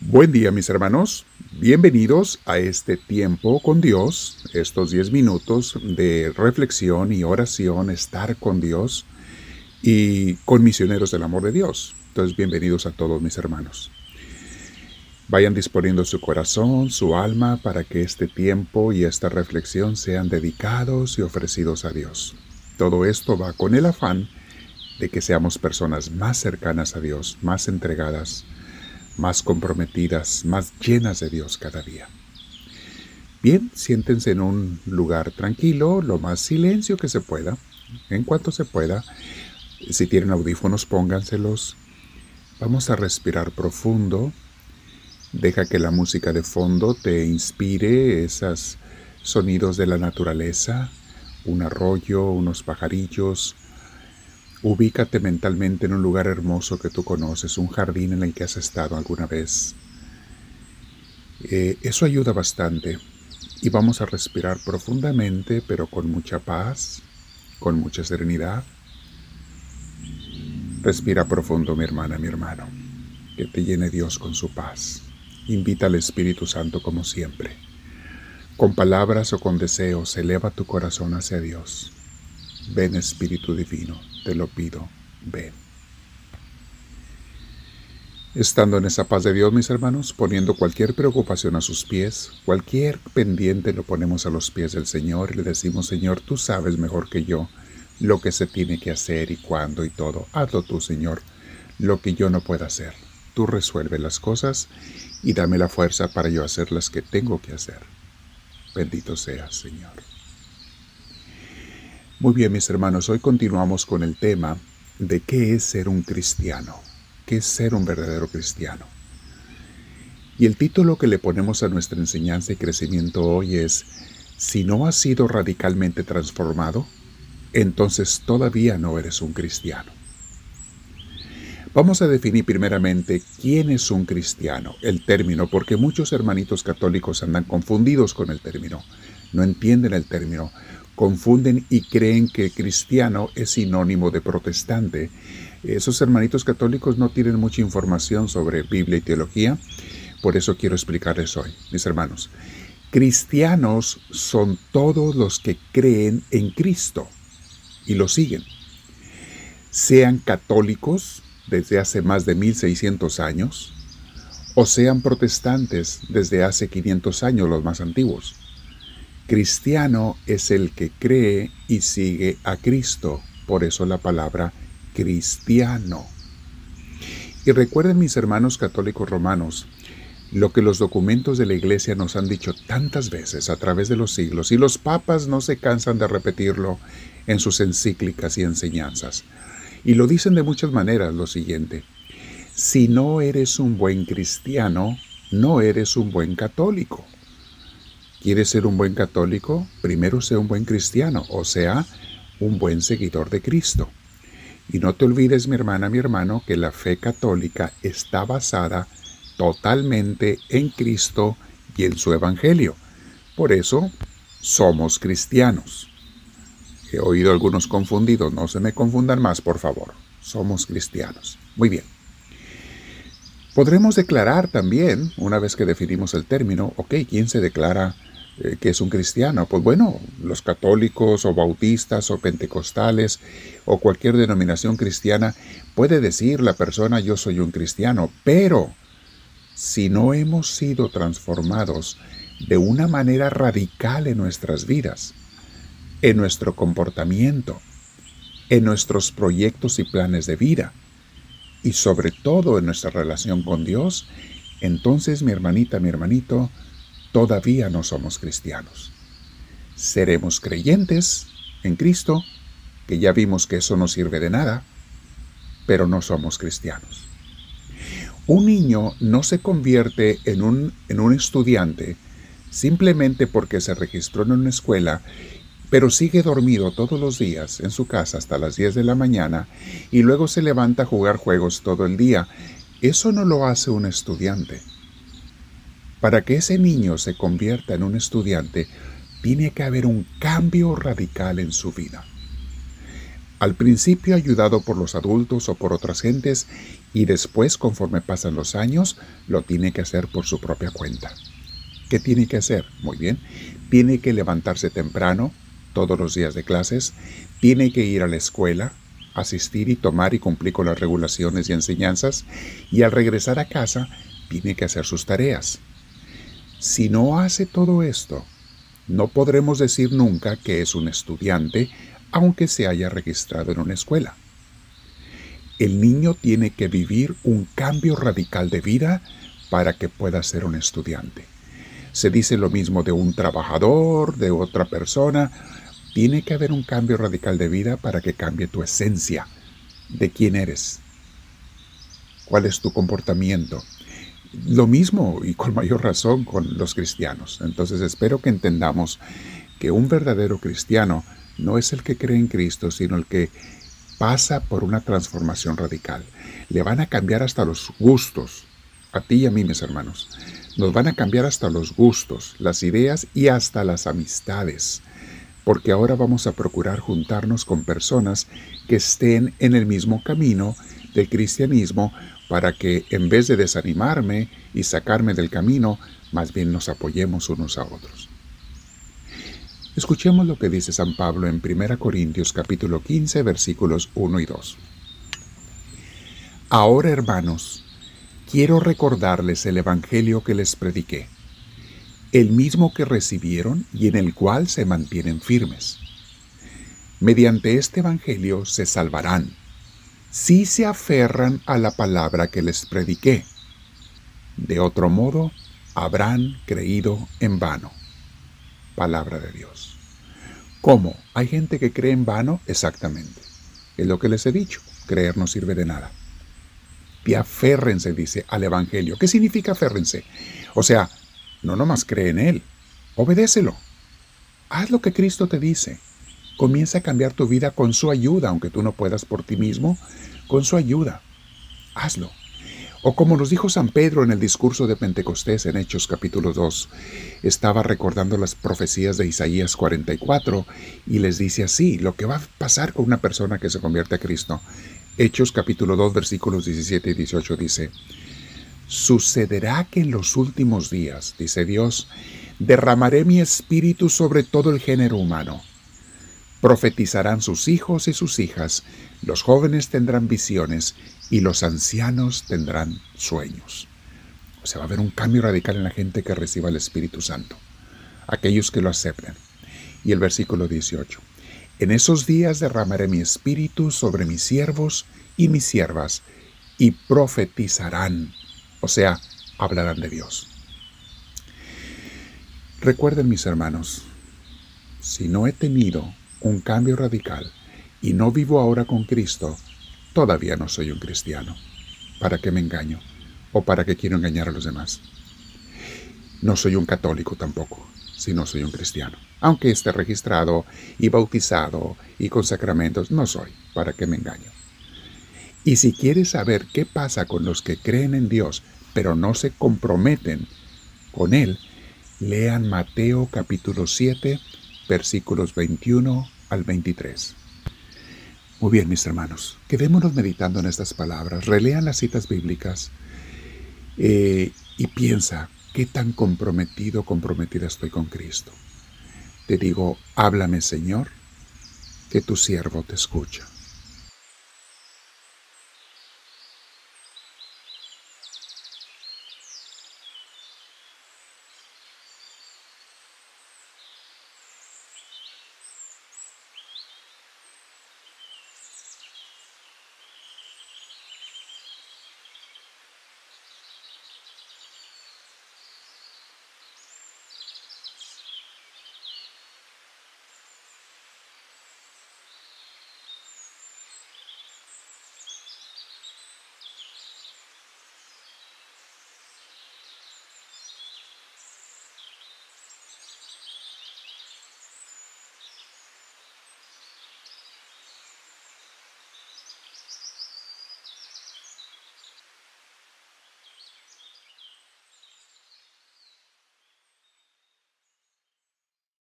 Buen día mis hermanos, bienvenidos a este tiempo con Dios, estos 10 minutos de reflexión y oración, estar con Dios y con misioneros del amor de Dios. Entonces bienvenidos a todos mis hermanos. Vayan disponiendo su corazón, su alma, para que este tiempo y esta reflexión sean dedicados y ofrecidos a Dios. Todo esto va con el afán de que seamos personas más cercanas a Dios, más entregadas, más comprometidas, más llenas de Dios cada día. Bien, siéntense en un lugar tranquilo, lo más silencio que se pueda, en cuanto se pueda. Si tienen audífonos, pónganselos. Vamos a respirar profundo. Deja que la música de fondo te inspire esos sonidos de la naturaleza, un arroyo, unos pajarillos, Ubícate mentalmente en un lugar hermoso que tú conoces, un jardín en el que has estado alguna vez. Eh, eso ayuda bastante y vamos a respirar profundamente, pero con mucha paz, con mucha serenidad. Respira profundo, mi hermana, mi hermano. Que te llene Dios con su paz. Invita al Espíritu Santo como siempre. Con palabras o con deseos, eleva tu corazón hacia Dios. Ven Espíritu Divino, te lo pido, ven. Estando en esa paz de Dios, mis hermanos, poniendo cualquier preocupación a sus pies, cualquier pendiente lo ponemos a los pies del Señor y le decimos, Señor, tú sabes mejor que yo lo que se tiene que hacer y cuándo y todo. Hazlo tú, Señor, lo que yo no pueda hacer. Tú resuelve las cosas y dame la fuerza para yo hacer las que tengo que hacer. Bendito seas, Señor. Muy bien, mis hermanos, hoy continuamos con el tema de qué es ser un cristiano, qué es ser un verdadero cristiano. Y el título que le ponemos a nuestra enseñanza y crecimiento hoy es, si no has sido radicalmente transformado, entonces todavía no eres un cristiano. Vamos a definir primeramente quién es un cristiano, el término, porque muchos hermanitos católicos andan confundidos con el término, no entienden el término, confunden y creen que cristiano es sinónimo de protestante. Esos hermanitos católicos no tienen mucha información sobre Biblia y teología, por eso quiero explicarles hoy, mis hermanos. Cristianos son todos los que creen en Cristo y lo siguen. Sean católicos desde hace más de 1600 años o sean protestantes desde hace 500 años los más antiguos. Cristiano es el que cree y sigue a Cristo, por eso la palabra cristiano. Y recuerden mis hermanos católicos romanos, lo que los documentos de la Iglesia nos han dicho tantas veces a través de los siglos, y los papas no se cansan de repetirlo en sus encíclicas y enseñanzas. Y lo dicen de muchas maneras lo siguiente, si no eres un buen cristiano, no eres un buen católico. ¿Quieres ser un buen católico? Primero sea un buen cristiano, o sea, un buen seguidor de Cristo. Y no te olvides, mi hermana, mi hermano, que la fe católica está basada totalmente en Cristo y en su Evangelio. Por eso, somos cristianos. He oído algunos confundidos, no se me confundan más, por favor. Somos cristianos. Muy bien. Podremos declarar también, una vez que definimos el término, ok, ¿quién se declara eh, que es un cristiano? Pues bueno, los católicos o bautistas o pentecostales o cualquier denominación cristiana puede decir la persona yo soy un cristiano, pero si no hemos sido transformados de una manera radical en nuestras vidas, en nuestro comportamiento, en nuestros proyectos y planes de vida, y sobre todo en nuestra relación con Dios, entonces mi hermanita, mi hermanito, todavía no somos cristianos. Seremos creyentes en Cristo, que ya vimos que eso no sirve de nada, pero no somos cristianos. Un niño no se convierte en un, en un estudiante simplemente porque se registró en una escuela, pero sigue dormido todos los días en su casa hasta las 10 de la mañana y luego se levanta a jugar juegos todo el día. Eso no lo hace un estudiante. Para que ese niño se convierta en un estudiante, tiene que haber un cambio radical en su vida. al principio ayudado por los adultos o por otras gentes y después, conforme pasan los años, lo tiene que hacer por su propia cuenta. ¿Qué tiene que hacer? Muy bien. Tiene que levantarse temprano todos los días de clases, tiene que ir a la escuela, asistir y tomar y cumplir con las regulaciones y enseñanzas, y al regresar a casa tiene que hacer sus tareas. Si no hace todo esto, no podremos decir nunca que es un estudiante aunque se haya registrado en una escuela. El niño tiene que vivir un cambio radical de vida para que pueda ser un estudiante. Se dice lo mismo de un trabajador, de otra persona. Tiene que haber un cambio radical de vida para que cambie tu esencia, de quién eres, cuál es tu comportamiento. Lo mismo y con mayor razón con los cristianos. Entonces espero que entendamos que un verdadero cristiano no es el que cree en Cristo, sino el que pasa por una transformación radical. Le van a cambiar hasta los gustos, a ti y a mí, mis hermanos. Nos van a cambiar hasta los gustos, las ideas y hasta las amistades. Porque ahora vamos a procurar juntarnos con personas que estén en el mismo camino del cristianismo para que en vez de desanimarme y sacarme del camino, más bien nos apoyemos unos a otros. Escuchemos lo que dice San Pablo en 1 Corintios capítulo 15 versículos 1 y 2. Ahora, hermanos, quiero recordarles el Evangelio que les prediqué, el mismo que recibieron y en el cual se mantienen firmes. Mediante este Evangelio se salvarán, si se aferran a la palabra que les prediqué. De otro modo, habrán creído en vano palabra de Dios. ¿Cómo? ¿Hay gente que cree en vano? Exactamente. Es lo que les he dicho. Creer no sirve de nada. Y aférrense, dice, al Evangelio. ¿Qué significa aférrense? O sea, no nomás cree en Él, obedécelo. Haz lo que Cristo te dice. Comienza a cambiar tu vida con su ayuda, aunque tú no puedas por ti mismo, con su ayuda. Hazlo. O como nos dijo San Pedro en el discurso de Pentecostés en Hechos capítulo 2, estaba recordando las profecías de Isaías 44 y les dice así, lo que va a pasar con una persona que se convierte a Cristo. Hechos capítulo 2 versículos 17 y 18 dice, Sucederá que en los últimos días, dice Dios, derramaré mi espíritu sobre todo el género humano. Profetizarán sus hijos y sus hijas, los jóvenes tendrán visiones y los ancianos tendrán sueños. O sea, va a haber un cambio radical en la gente que reciba el Espíritu Santo, aquellos que lo acepten. Y el versículo 18. En esos días derramaré mi espíritu sobre mis siervos y mis siervas, y profetizarán, o sea, hablarán de Dios. Recuerden mis hermanos, si no he tenido un cambio radical y no vivo ahora con Cristo, Todavía no soy un cristiano. ¿Para qué me engaño? ¿O para qué quiero engañar a los demás? No soy un católico tampoco, si no soy un cristiano. Aunque esté registrado y bautizado y con sacramentos, no soy. ¿Para qué me engaño? Y si quieres saber qué pasa con los que creen en Dios, pero no se comprometen con Él, lean Mateo capítulo 7, versículos 21 al 23. Muy bien, mis hermanos, quedémonos meditando en estas palabras, relean las citas bíblicas eh, y piensa qué tan comprometido, comprometida estoy con Cristo. Te digo, háblame Señor, que tu siervo te escucha.